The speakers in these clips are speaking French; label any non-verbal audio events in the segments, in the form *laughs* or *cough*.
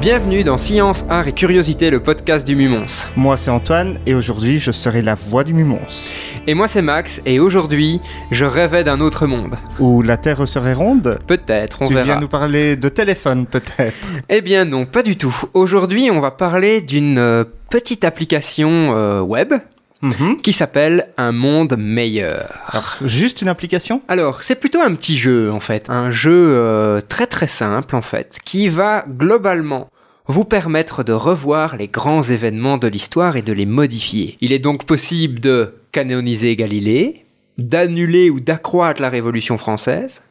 Bienvenue dans Science, Art et Curiosité, le podcast du Mumons. Moi c'est Antoine et aujourd'hui je serai la voix du Mumons. Et moi c'est Max et aujourd'hui je rêvais d'un autre monde. Où la Terre serait ronde? Peut-être, on tu verra. viens nous parler de téléphone peut-être Eh bien non, pas du tout. Aujourd'hui on va parler d'une euh, petite application euh, web Mhm. qui s'appelle Un monde meilleur. Alors, juste une application Alors, c'est plutôt un petit jeu en fait, un jeu euh, très très simple en fait, qui va globalement vous permettre de revoir les grands événements de l'histoire et de les modifier. Il est donc possible de canoniser Galilée, d'annuler ou d'accroître la Révolution française,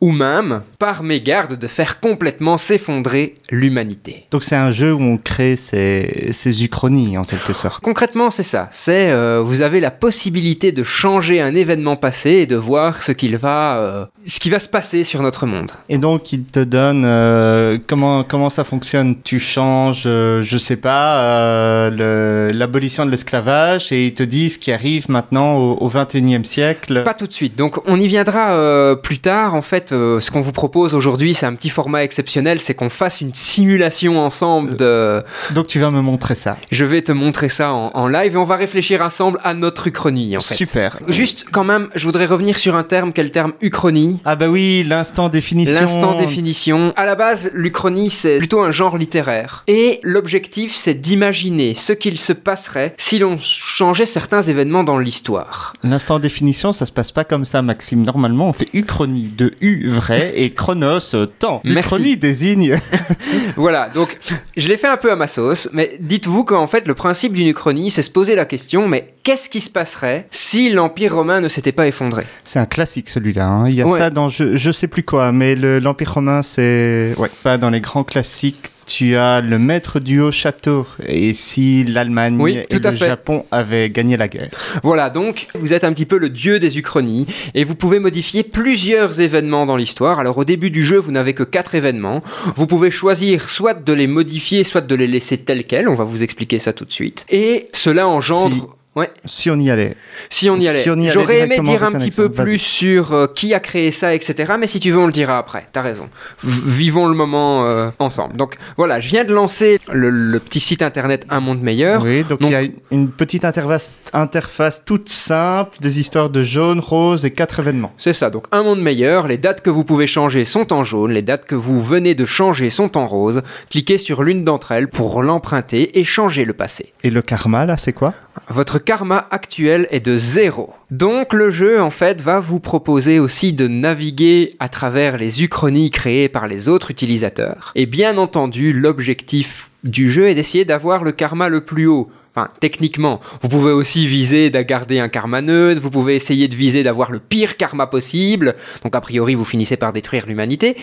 ou même, par mégarde, de faire complètement s'effondrer l'humanité. Donc c'est un jeu où on crée ses, ses uchronies en quelque sorte. Concrètement, c'est ça. C'est euh, vous avez la possibilité de changer un événement passé et de voir ce qu'il va, euh, ce qui va se passer sur notre monde. Et donc il te donne euh, comment comment ça fonctionne? Tu changes, euh, je sais pas, euh, l'abolition de l'esclavage et il te dit ce qui arrive maintenant au, au 21e siècle. Pas tout de suite. Donc on y viendra euh, plus tard. En fait, euh, ce qu'on vous propose aujourd'hui, c'est un petit format exceptionnel, c'est qu'on fasse une simulation ensemble de. Donc tu vas me montrer ça. Je vais te montrer ça en, en live et on va réfléchir ensemble à notre uchronie en fait. Super. Juste quand même, je voudrais revenir sur un terme qu'est le terme uchronie? Ah bah oui, l'instant définition. L'instant définition. À la base, l'Uchronie, c'est plutôt un genre littéraire. Et l'objectif, c'est d'imaginer ce qu'il se passerait si l'on changeait certains événements dans l'histoire. L'instant définition, ça se passe pas comme ça, Maxime. Normalement, on fait uchronie de U vrai et chronos temps. Merci. Uchronie désigne. *laughs* Voilà, donc je l'ai fait un peu à ma sauce, mais dites-vous qu'en fait, le principe d'une Uchronie, c'est se poser la question, mais qu'est-ce qui se passerait si l'Empire romain ne s'était pas effondré? C'est un classique celui-là. hein. Il y a Ouais. ça dans je, je sais plus quoi, mais le- l'Empire romain, c'est ouais pas dans les grands classiques. Tu as le maître du haut château et si l'Allemagne Oui, et le fait. Japon avaient gagné la guerre. Voilà, donc vous êtes un petit peu le dieu des Uchronies et vous pouvez modifier plusieurs événements dans l'histoire. Alors au début du jeu, vous n'avez que quatre événements. Vous pouvez choisir soit de les modifier, soit de les laisser tels quels. On va vous expliquer ça tout de suite. Et cela engendre... Si- Ouais, Si on y allait. si on y allait. Si allait J'aurais aimé dire un petit peu plus sur euh, qui a créé ça, etc. Mais si tu veux, on le dira après. T'as raison. V- vivons le moment euh, ensemble. Donc voilà, je viens de lancer le, le petit site internet Un Monde Meilleur. Oui, donc, Donc- il y a une- une petite interface, interface toute simple, des histoires de jaune, rose et quatre événements. C'est ça, donc un monde meilleur, les dates que vous pouvez changer sont en jaune, les dates que vous venez de changer sont en rose. Cliquez sur l'une d'entre elles pour l'emprunter et changer le passé. Et le karma, là, c'est quoi? Votre karma actuel est de zéro. Donc le jeu, en fait, va vous proposer aussi de naviguer à travers les uchronies créées par les autres utilisateurs. Et bien entendu, l'objectif du jeu est d'essayer d'avoir le karma le plus haut. Enfin, techniquement, vous pouvez aussi viser de garder un karma neutre, vous pouvez essayer de viser d'avoir le pire karma possible, donc a priori vous finissez par détruire l'humanité.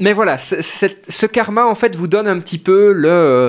Mais voilà, ce, karma en fait vous donne un petit peu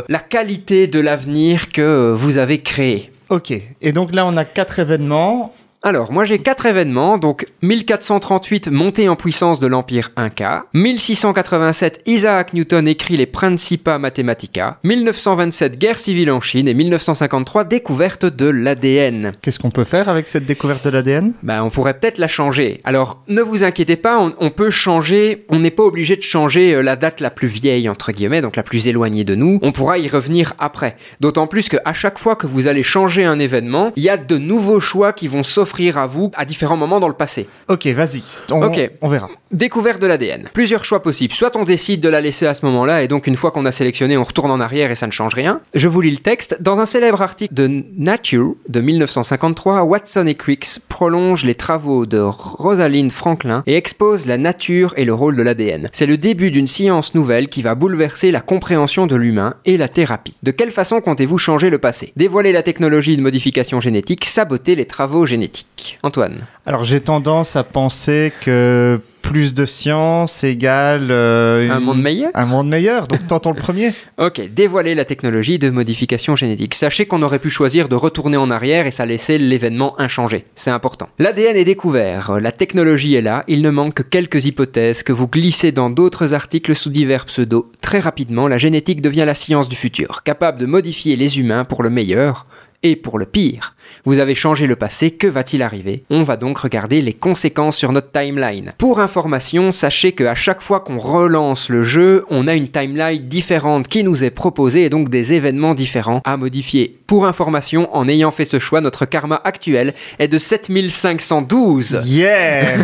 la qualité de l'avenir que vous avez créé. Ok. Et donc là, on a quatre événements. Alors, moi j'ai quatre événements, donc 1438, montée en puissance de l'Empire Inca, 1687, Isaac Newton écrit les Principia Mathematica, 1927, guerre civile en Chine, et 1953, découverte de l'ADN. Qu'est-ce qu'on peut faire avec cette découverte de l'ADN Ben, on pourrait peut-être la changer. Alors, ne vous inquiétez pas, on, on peut changer, on n'est pas obligé de changer euh, la date la plus vieille, entre guillemets, donc la plus éloignée de nous. On pourra y revenir après. D'autant plus qu'à chaque fois que vous allez changer un événement, il y a de nouveaux choix qui vont s'offrir à vous à différents moments dans le passé. Ok, vas-y. On, Ok. on verra. Découverte de l'ADN. Plusieurs choix possibles. Soit on décide de la laisser à ce moment-là, et donc une fois qu'on a sélectionné, on retourne en arrière et ça ne change rien. Je vous lis le texte. Dans un célèbre article de Nature de 1953, Watson et Crick prolongent les travaux de Rosalind Franklin et exposent la nature et le rôle de l'ADN. C'est le début d'une science nouvelle qui va bouleverser la compréhension de l'humain et la thérapie. De quelle façon comptez-vous changer le passé? Dévoiler la technologie de modification génétique, saboter les travaux génétiques. Antoine. Alors j'ai tendance à penser que plus de science égale euh, Un monde meilleur Un monde meilleur. Donc tentons le premier. *laughs* Ok, dévoiler la technologie de modification génétique. Sachez qu'on aurait pu choisir de retourner en arrière et ça laissait l'événement inchangé. C'est important. L'ADN est découvert, la technologie est là, il ne manque que quelques hypothèses que vous glissez dans d'autres articles sous divers pseudos. Très rapidement, la génétique devient la science du futur, capable de modifier les humains pour le meilleur Et pour le pire, vous avez changé le passé, que va-t-il arriver? On va donc regarder les conséquences sur notre timeline. Pour information, sachez qu'à chaque fois qu'on relance le jeu, on a une timeline différente qui nous est proposée et donc des événements différents à modifier. Pour information, en ayant fait ce choix, notre karma actuel est de 7512. Yeah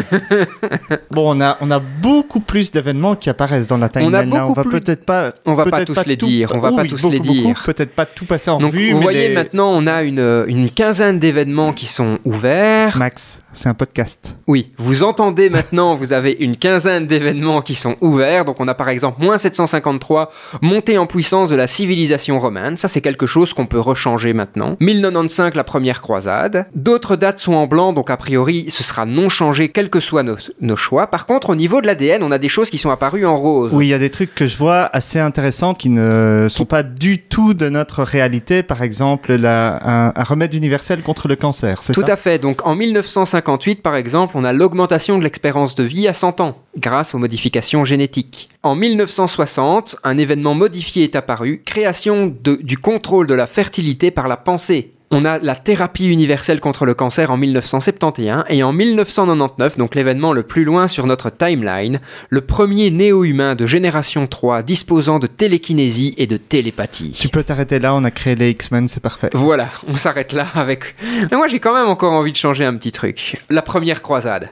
*laughs* Bon, on a, on a beaucoup plus d'événements qui apparaissent dans la timeline. On a. On beaucoup va plus- peut-être pas. On va pas tous les tout- dire, on va pas tous beaucoup, les dire. Peut-être pas tout passer en Donc revue, vous mais voyez les- maintenant, on a une, une quinzaine d'événements qui sont ouverts. Max, c'est un podcast. Oui, vous entendez maintenant, vous avez une quinzaine d'événements qui sont ouverts. Donc on a par exemple moins 753, montée en puissance de la civilisation romane. Ça c'est quelque chose qu'on peut rechanger maintenant. 1095, la première croisade. D'autres dates sont en blanc, donc a priori ce sera non changé quels que soient nos, nos choix. Par contre, au niveau de l'ADN, on a des choses qui sont apparues en rose. Oui, il y a des trucs que je vois assez intéressantes qui ne sont pas du tout de notre réalité. Par exemple, la, un, un remède universel contre le cancer, c'est Tout ça à fait. Donc en 1958, par exemple, on a l'augmentation de l'expérience de vie à 100 ans grâce aux modifications génétiques. En 1960, un événement modifié est apparu, création de- du contrôle de la fertilité par la pensée. On a la thérapie universelle contre le cancer en 1971 et en 1999, donc l'événement le plus loin sur notre timeline, le premier néo-humain de génération 3 disposant de télékinésie et de télépathie. Tu peux t'arrêter là, on a créé les X-Men, c'est parfait. Voilà, on s'arrête là avec. Mais moi j'ai quand même encore envie de changer un petit truc. La première croisade.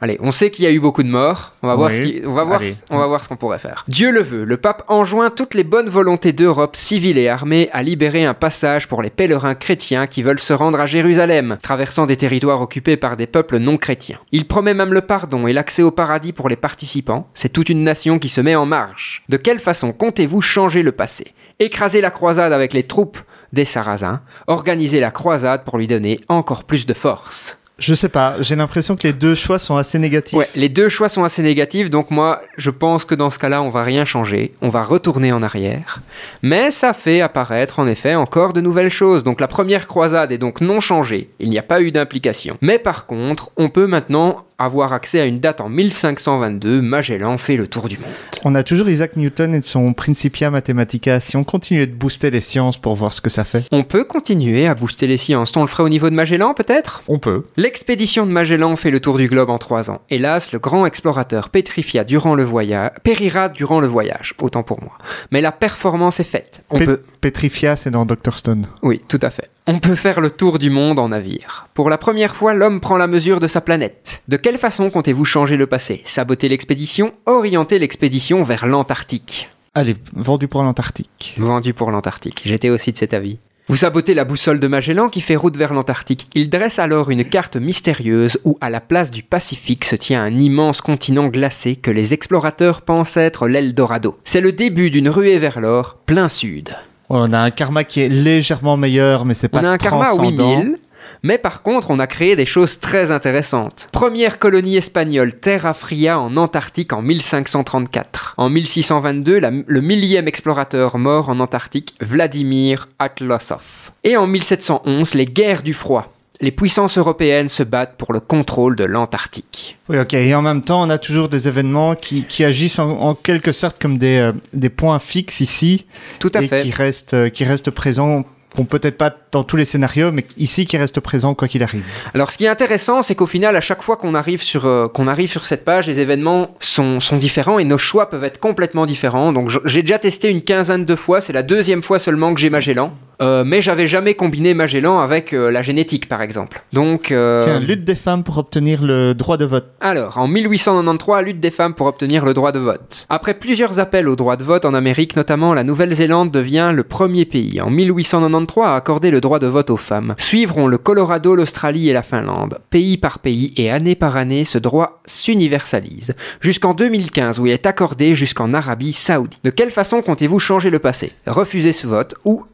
Allez, on sait qu'il y a eu beaucoup de morts. On va voir ce qui- on va voir, Allez. ce- on va voir ce qu'on pourrait faire. Dieu le veut, le pape enjoint toutes les bonnes volontés d'Europe, civiles et armées, à libérer un passage pour les pèlerins chrétiens qui veulent se rendre à Jérusalem, traversant des territoires occupés par des peuples non chrétiens. Il promet même le pardon et l'accès au paradis pour les participants. C'est toute une nation qui se met en marche. De quelle façon comptez-vous changer le passé? Écraser la croisade avec les troupes des Sarrasins, organiser la croisade pour lui donner encore plus de force? Je sais pas, j'ai l'impression que les deux choix sont assez négatifs. Ouais, les deux choix sont assez négatifs, donc moi, je pense que dans ce cas-là, on va rien changer, on va retourner en arrière. Mais ça fait apparaître, en effet, encore de nouvelles choses. Donc la première croisade est donc non changée, il n'y a pas eu d'implication. Mais par contre, on peut maintenant avoir accès à une date en 1522, Magellan fait le tour du monde. On a toujours Isaac Newton et son Principia Mathematica. Si on continuait de booster les sciences pour voir ce que ça fait, On peut continuer à booster les sciences. On le ferait au niveau de Magellan, peut-être? On peut. L'expédition de Magellan fait le tour du globe en trois ans. Hélas, le grand explorateur pétrifia durant le voyage, périra durant le voyage, autant pour moi. Mais la performance est faite. On peut, Petrifia, c'est dans Dr Stone. oui, tout à fait. On peut faire le tour du monde en navire. Pour la première fois, l'homme prend la mesure de sa planète. De quelle façon comptez-vous changer le passé? Saboter l'expédition Orienter l'expédition vers l'Antarctique? Allez, vendu pour l'Antarctique. Vendu pour l'Antarctique. J'étais aussi de cet avis. Vous sabotez la boussole de Magellan qui fait route vers l'Antarctique. Il dresse alors une carte mystérieuse où, à la place du Pacifique, se tient un immense continent glacé que les explorateurs pensent être l'Eldorado. C'est le début d'une ruée vers l'or, plein sud. On a un karma qui est légèrement meilleur, mais c'est pas On a un karma à transcendant. 8000, mais par contre, on a créé des choses très intéressantes. Première colonie espagnole, Terra Fria en Antarctique en 1534. En 1622, la- le millième explorateur mort en Antarctique, Vladimir Atlasov. Et en 1711, les guerres du froid. Les puissances européennes se battent pour le contrôle de l'Antarctique. Oui, ok. Et en même temps, on a toujours des événements qui, qui agissent en, en quelque sorte comme des, euh, des points fixes ici Tout à et fait. qui restent, euh, qui restent présents. Peut-être pas dans tous les scénarios, mais ici qui restent présents quoi qu'il arrive. Alors, ce qui est intéressant, c'est qu'au final, à chaque fois qu'on arrive sur euh, qu'on arrive sur cette page, les événements sont, sont différents et nos choix peuvent être complètement différents. Donc, j'ai déjà testé une quinzaine de fois. C'est la deuxième fois seulement que j'ai Magellan. Euh, mais j'avais jamais combiné Magellan avec euh, la génétique, par exemple. Donc, euh, Tiens, lutte des femmes pour obtenir le droit de vote. alors, en 1893, lutte des femmes pour obtenir le droit de vote. Après plusieurs appels au droit de vote en Amérique, notamment la Nouvelle-Zélande devient le premier pays en 1893 à accorder le droit de vote aux femmes. Suivront le Colorado, l'Australie et la Finlande. Pays par pays et année par année, ce droit s'universalise. Jusqu'en 2015 où il est accordé jusqu'en Arabie Saoudite. De quelle façon comptez-vous changer le passé? Refuser ce vote ou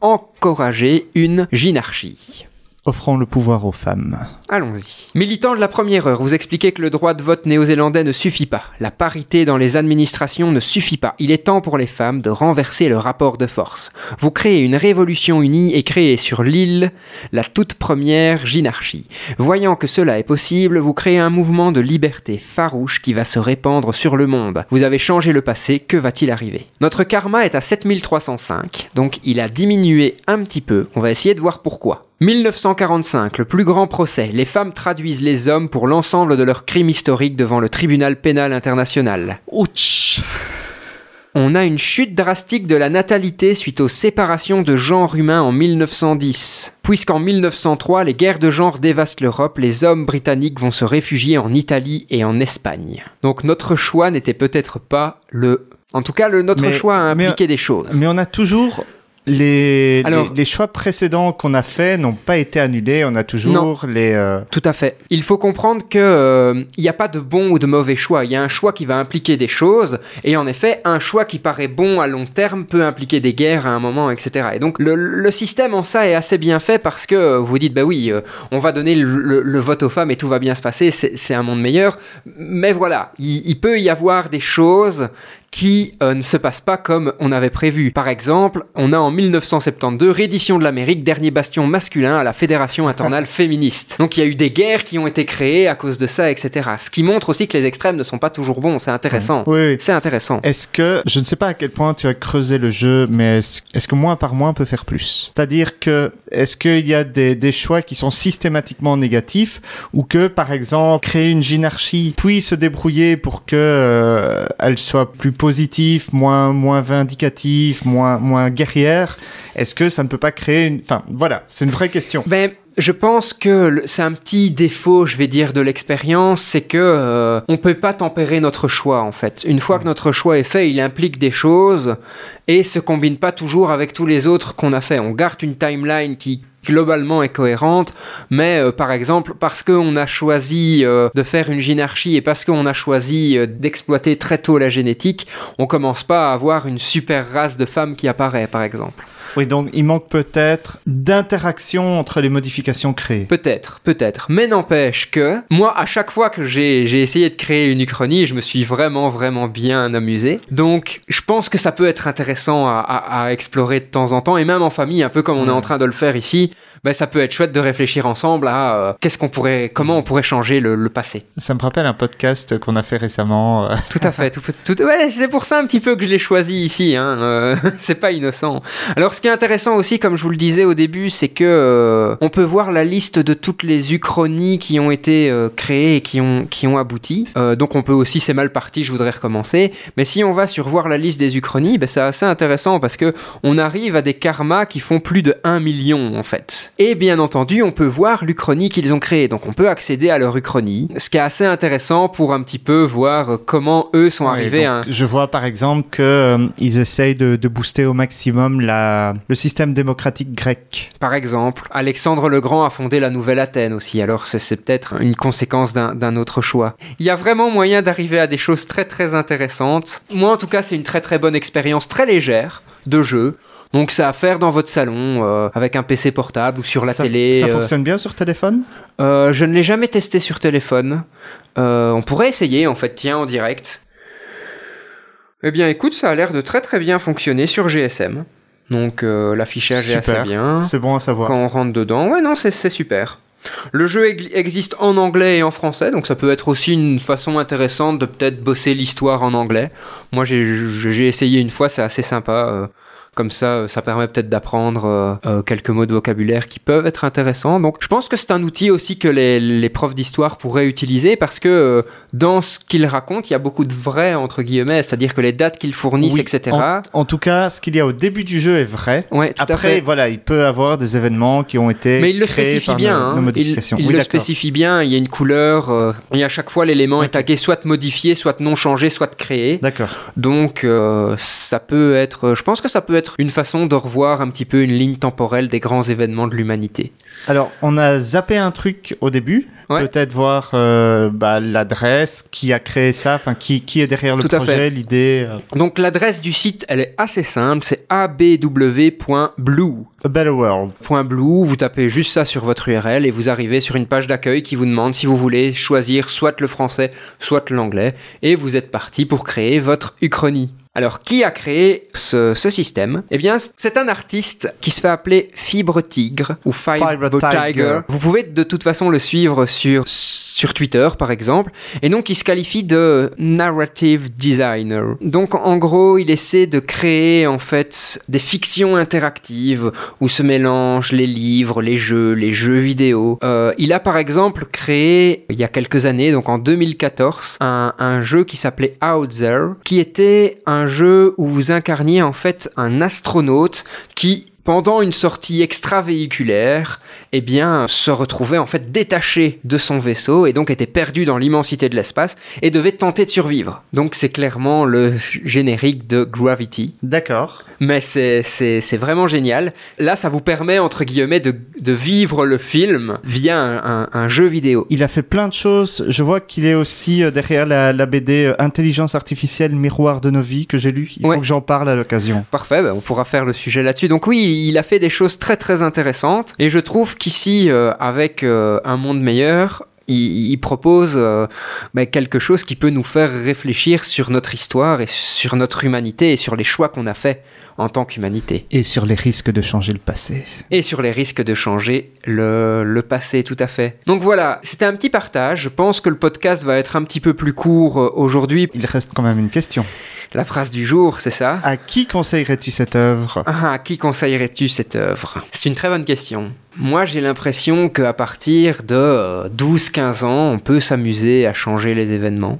une gynarchie Offrant le pouvoir aux femmes. Allons-y. Militant de la première heure, vous expliquez que le droit de vote néo-zélandais ne suffit pas. La parité dans les administrations ne suffit pas. Il est temps pour les femmes de renverser le rapport de force. Vous créez une révolution unie et créez sur l'île la toute première gynarchie. Voyant que cela est possible, vous créez un mouvement de liberté farouche qui va se répandre sur le monde. Vous avez changé le passé, que va-t-il arriver? Notre karma est à 7305, donc il a diminué un petit peu. On va essayer de voir pourquoi. 1945, le plus grand procès. Les femmes traduisent les hommes pour l'ensemble de leurs crimes historiques devant le tribunal pénal international. Ouch On a une chute drastique de la natalité suite aux séparations de genre humain en 1910. Puisqu'en 1903, les guerres de genre dévastent l'Europe, les hommes britanniques vont se réfugier en Italie et en Espagne. Donc notre choix n'était peut-être pas le... En tout cas, le, notre Mais- choix a mais- impliqué des choses. Mais on a toujours les, Alors- les, les choix précédents qu'on a faits n'ont pas été annulés. On a toujours les. euh, Tout à fait. Il faut comprendre que euh, n'y a pas de bon ou de mauvais choix. Il y a un choix qui va impliquer des choses, et en effet, un choix qui paraît bon à long terme peut impliquer des guerres à un moment, etc. Et donc le, le système en ça est assez bien fait parce que euh, vous dites bah oui, euh, on va donner le, le- le vote aux femmes et tout va bien se passer, c'est c'est un monde meilleur. Mais voilà, il, il peut y avoir des choses qui euh, ne se passent pas comme on avait prévu. Par exemple, on a en 1972 reddition de l'Amérique, dernier bastion masculin à la Fédération internationale *laughs* féministe. Donc il y a eu des guerres qui ont été créées à cause de ça, etc. Ce qui montre aussi que les extrêmes ne sont pas toujours bons. C'est intéressant. Oui, oui. C'est intéressant. Est-ce que, je ne sais pas à quel point tu as creusé le jeu, mais est-ce est-ce que moins par moins peut faire plus? C'est-à-dire que, est-ce qu'il y a des, des choix qui sont systématiquement négatifs, ou que, par exemple, créer une gynarchie, puis se débrouiller pour que euh, elle soit plus positive, moins, moins vindicative, moins, moins guerrière, est-ce que ça ne peut pas créer une... Enfin, voilà, c'est une vraie question. Ben, je pense que c'est un petit défaut, je vais dire, de l'expérience, c'est que euh, on peut pas tempérer notre choix en fait. Une fois que notre choix est fait, il implique des choses et se combine pas toujours avec tous les autres qu'on a fait. On garde une timeline qui globalement est cohérente, mais euh, par exemple parce qu'on a choisi euh, de faire une gynarchie et parce qu'on a choisi euh, d'exploiter très tôt la génétique, on commence pas à avoir une super race de femmes qui apparaît par exemple. Oui, donc il manque peut-être d'interaction entre les modifications créées. Peut-être, peut-être. Mais n'empêche que, moi, à chaque fois que j'ai essayé de créer une uchronie, je me suis vraiment, vraiment bien amusé. Donc, je pense que ça peut être intéressant à, à- à explorer de temps en temps, et même en famille, un peu comme on est en train de le faire ici, ben, ça peut être chouette de réfléchir ensemble à euh, qu'est-ce qu'on pourrait, comment on pourrait changer le, le passé. Ça me rappelle un podcast qu'on a fait récemment. euh, *laughs* Tout à fait. Tout, tout- ouais, c'est pour ça un petit peu que je l'ai choisi ici. Hein. euh, *laughs* c'est pas innocent. Alors, ce qui est intéressant aussi, comme je vous le disais au début, c'est que euh, on peut voir la liste de toutes les uchronies qui ont été créées et qui ont qui ont abouti. Donc, on peut aussi, c'est mal parti. Je voudrais recommencer. Mais si on va sur voir la liste des uchronies, ben, c'est assez intéressant parce que on arrive à des karmas qui font plus de 1 million en fait. Et bien entendu, on peut voir l'uchronie qu'ils ont créée. Donc, on peut accéder à leur uchronie, ce qui est assez intéressant pour un petit peu voir euh, comment eux sont Ouais, arrivés à un Je vois par exemple que euh, ils essayent de, de booster au maximum la, le système démocratique grec. Par exemple, Alexandre le Grand a fondé la Nouvelle Athènes aussi, alors c'est peut-être une conséquence d'un d'un autre choix. Il y a vraiment moyen d'arriver à des choses très très intéressantes. Moi en tout cas c'est une très très bonne expérience, très légère de jeu. Donc c'est à faire dans votre salon, euh, avec un PC portable ou sur la ça, télé. Ça euh. fonctionne bien sur téléphone? Euh, je ne l'ai jamais testé sur téléphone. On pourrait essayer en fait, tiens, en direct. Eh bien écoute, ça a l'air de très très bien fonctionner sur GSM. Donc l'affichage est assez bien. C'est bon à savoir. Quand on rentre dedans, ouais, non, c'est super. Le jeu ex- existe en anglais et en français, donc ça peut être aussi une façon intéressante de peut-être bosser l'histoire en anglais. Moi, j'ai j'ai essayé une fois, c'est assez sympa. Comme ça, euh, ça permet peut-être d'apprendre euh, euh, quelques mots de vocabulaire qui peuvent être intéressants. Donc, je pense que c'est un outil aussi que les, les profs d'histoire pourraient utiliser parce que euh, dans ce qu'ils racontent, il y a beaucoup de vrai entre guillemets, c'est-à-dire que les dates qu'ils fournissent, Oui, etc. En, en tout cas, ce qu'il y a au début du jeu est vrai. Ouais, tout à Après, fait. voilà, il peut avoir des événements qui ont été Mais il le créés spécifie par bien. nos, hein. Il, modifications. il oui, le spécifie bien. Il y a une couleur. euh, et à chaque fois, l'élément est Ok. tagué soit modifié, soit non changé, soit créé. D'accord. Donc, ça peut être. Je pense que ça peut être une façon de revoir un petit peu une ligne temporelle des grands événements de l'humanité. Alors, on a zappé un truc au début. Ouais. Peut-être voir euh, bah, l'adresse, qui a créé ça, enfin qui, qui est derrière le Tout projet, l'idée. euh, Donc, l'adresse du site, elle est assez simple. C'est abw.blue. A Better World. .blue, vous tapez juste ça sur votre URL et vous arrivez sur une page d'accueil qui vous demande si vous voulez choisir soit le français, soit l'anglais, et vous êtes parti pour créer votre uchronie. Alors, qui a créé ce, ce système? Eh bien, c'est un artiste qui se fait appeler Fibre Tigre ou Fibre, Fibre Tiger. Tiger. Vous pouvez de toute façon le suivre sur, sur Twitter, par exemple. Et donc, il se qualifie de narrative designer. Donc, en gros, il essaie de créer, en fait, des fictions interactives où se mélangent les livres, les jeux, les jeux vidéo. Euh, il a, par exemple, créé, il y a quelques années, donc en 2014, un, un jeu qui s'appelait Out There, qui était un jeu où vous incarniez, en fait, un astronaute qui pendant une sortie extravéhiculaire, eh bien, se retrouvait en fait détaché de son vaisseau et donc était perdu dans l'immensité de l'espace et devait tenter de survivre. Donc c'est clairement le générique de Gravity. D'accord. Mais c'est, c'est, c'est vraiment génial. Là, ça vous permet, entre guillemets, de, de vivre le film via un, un- un jeu vidéo. Il a fait plein de choses. Je vois qu'il est aussi euh, derrière la, la BD euh, Intelligence artificielle miroir de nos vies que j'ai lu. Il Ouais. faut que j'en parle à l'occasion. Parfait, ben, on pourra faire le sujet là-dessus. Donc oui, il a fait des choses très très intéressantes et je trouve qu'ici, euh, avec euh, un monde meilleur, il, il propose euh, ben, quelque chose qui peut nous faire réfléchir sur notre histoire et sur notre humanité et sur les choix qu'on a faits en tant qu'humanité. Et sur les risques de changer le passé. Et sur les risques de changer le, le passé, tout à fait. Donc voilà, c'était un petit partage. Je pense que le podcast va être un petit peu plus court aujourd'hui. Il reste quand même une question. La phrase du jour, c'est ça À qui conseillerais-tu cette œuvre? Ah, à qui conseillerais-tu cette œuvre? C'est une très bonne question. Moi, j'ai l'impression qu'à partir de euh, 12-15 ans, on peut s'amuser à changer les événements.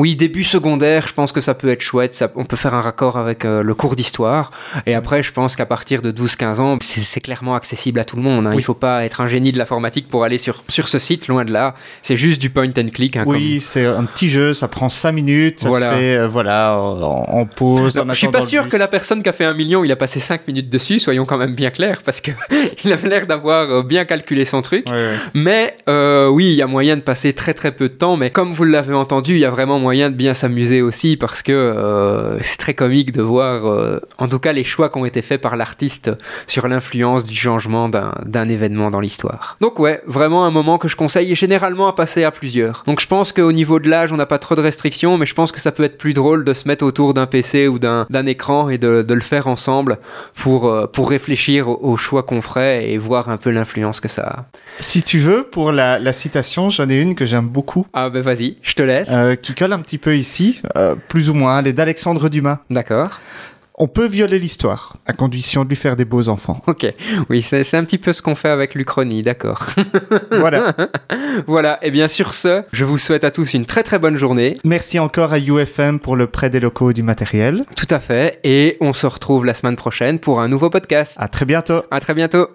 Oui, début secondaire, je pense que ça peut être chouette. Ça, on peut faire un raccord avec euh, le cours d'histoire. Et après, je pense qu'à partir de 12-15 ans, c'est clairement accessible à tout le monde. hein. Oui. Il faut pas être un génie de l'informatique pour aller sur, sur ce site, loin de là. C'est juste du point and click. hein, Oui, c'est un petit jeu, ça prend 5 minutes, ça Voilà. se fait euh, voilà, en, pause. en je suis pas sûr que la personne qui a fait un million, il a passé 5 minutes dessus, soyons quand même bien clairs, parce que *laughs* il avait l'air d'avoir euh, bien calculé son truc. Ouais, ouais. Mais euh, oui, il y a moyen de passer très très peu de temps, mais comme vous l'avez entendu, il y a vraiment moyen de bien s'amuser aussi parce que euh, c'est très comique de voir, euh, en tout cas, les choix qui ont été faits par l'artiste sur l'influence du changement d'un événement dans l'histoire. Donc ouais, vraiment un moment que je conseille généralement à passer à plusieurs. Donc je pense qu'au niveau de l'âge, on n'a pas trop de restrictions, mais je pense que ça peut être plus drôle de se mettre autour d'un PC ou d'un écran et de, de le faire ensemble pour, euh, pour réfléchir aux, choix qu'on ferait et voir un peu l'influence que ça a. Si tu veux, pour la, la citation, j'en ai une que j'aime beaucoup, Ah ben vas-y, je te laisse. qui colle un petit peu ici, euh, plus ou moins, elle est d'Alexandre Dumas. D'accord. On peut violer l'histoire, à condition de lui faire des beaux enfants. Ok. Oui, c'est c'est un petit peu ce qu'on fait avec l'Uchronie, d'accord. *laughs* Voilà. voilà. Et bien sur ce, je vous souhaite à tous une très très bonne journée. Merci encore à UFM pour le prêt des locaux et du matériel. Tout à fait. Et on se retrouve la semaine prochaine pour un nouveau podcast. À très bientôt. À très bientôt.